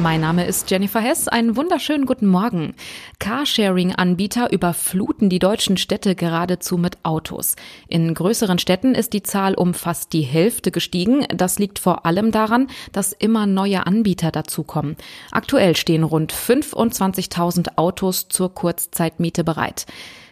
Mein Name ist Jennifer Hess. Einen wunderschönen guten Morgen. Carsharing-Anbieter überfluten die deutschen Städte geradezu mit Autos. In größeren Städten ist die Zahl um fast die Hälfte gestiegen. Das liegt vor allem daran, dass immer neue Anbieter dazukommen. Aktuell stehen rund 25.000 Autos zur Kurzzeitmiete bereit.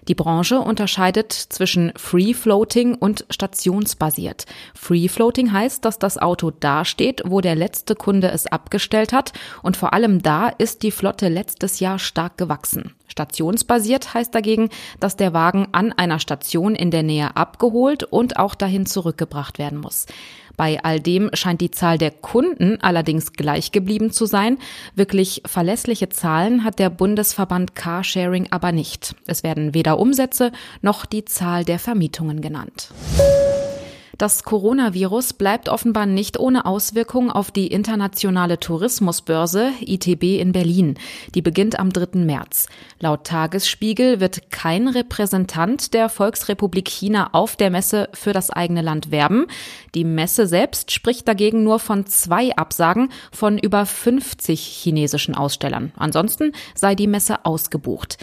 Die Branche unterscheidet zwischen Free Floating und stationsbasiert. Free Floating heißt, dass das Auto dasteht, wo der letzte Kunde es abgestellt hat und vor allem da ist die Flotte letztes Jahr stark gewachsen. Stationsbasiert heißt dagegen, dass der Wagen an einer Station in der Nähe abgeholt und auch dahin zurückgebracht werden muss. Bei all dem scheint die Zahl der Kunden allerdings gleich geblieben zu sein. Wirklich verlässliche Zahlen hat der Bundesverband Carsharing aber nicht. Es werden weder Umsätze noch die Zahl der Vermietungen genannt. Das Coronavirus bleibt offenbar nicht ohne Auswirkung auf die internationale Tourismusbörse ITB in Berlin. Die beginnt am 3. März. Laut Tagesspiegel wird kein Repräsentant der Volksrepublik China auf der Messe für das eigene Land werben. Die Messe selbst spricht dagegen nur von zwei Absagen von über 50 chinesischen Ausstellern. Ansonsten sei die Messe ausgebucht.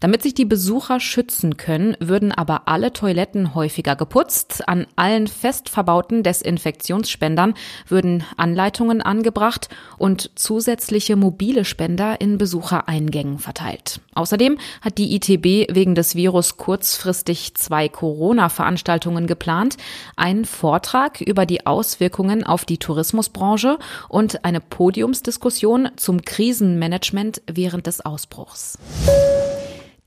Damit sich die Besucher schützen können, würden aber alle Toiletten häufiger geputzt. An allen fest verbauten Desinfektionsspendern würden Anleitungen angebracht und zusätzliche mobile Spender in Besuchereingängen verteilt. Außerdem hat die ITB wegen des Virus kurzfristig zwei Corona-Veranstaltungen geplant, einen Vortrag über die Auswirkungen auf die Tourismusbranche und eine Podiumsdiskussion zum Krisenmanagement während des Ausbruchs.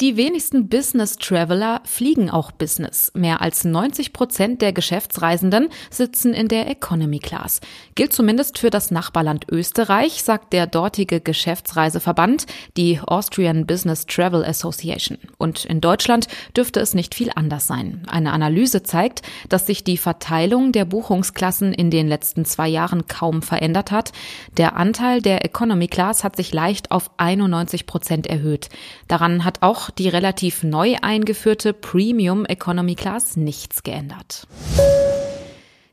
Die wenigsten Business Traveler fliegen auch Business. Mehr als 90 Prozent der Geschäftsreisenden sitzen in der Economy Class. Gilt zumindest für das Nachbarland Österreich, sagt der dortige Geschäftsreiseverband, die Austrian Business Travel Association. Und in Deutschland dürfte es nicht viel anders sein. Eine Analyse zeigt, dass sich die Verteilung der Buchungsklassen in den letzten zwei Jahren kaum verändert hat. Der Anteil der Economy Class hat sich leicht auf 91 Prozent erhöht. Daran hat auch die relativ neu eingeführte Premium Economy Class nichts geändert.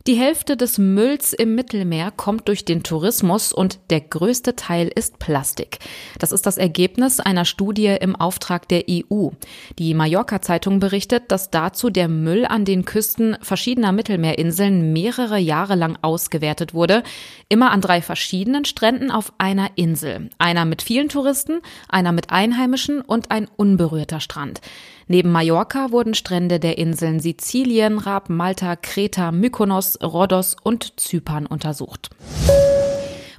Die Hälfte des Mülls im Mittelmeer kommt durch den Tourismus und der größte Teil ist Plastik. Das ist das Ergebnis einer Studie im Auftrag der EU. Die Mallorca-Zeitung berichtet, dass dazu der Müll an den Küsten verschiedener Mittelmeerinseln mehrere Jahre lang ausgewertet wurde. Immer an drei verschiedenen Stränden auf einer Insel. Einer mit vielen Touristen, einer mit Einheimischen und ein unberührter Strand. Neben Mallorca wurden Strände der Inseln Sizilien, Rab, Malta, Kreta, Mykonos, Rhodos und Zypern untersucht.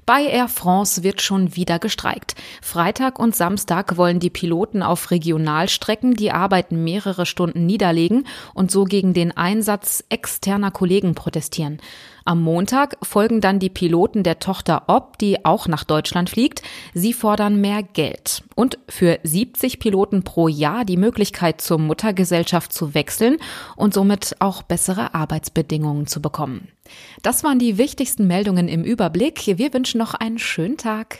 Bei Air France wird schon wieder gestreikt. Freitag und Samstag wollen die Piloten auf Regionalstrecken die Arbeit mehrere Stunden niederlegen und so gegen den Einsatz externer Kollegen protestieren. Am Montag folgen dann die Piloten der Tochter Ob, die auch nach Deutschland fliegt. Sie fordern mehr Geld und für 70 Piloten pro Jahr die Möglichkeit zur Muttergesellschaft zu wechseln und somit auch bessere Arbeitsbedingungen zu bekommen. Das waren die wichtigsten Meldungen im Überblick. Wir wünschen noch einen schönen Tag.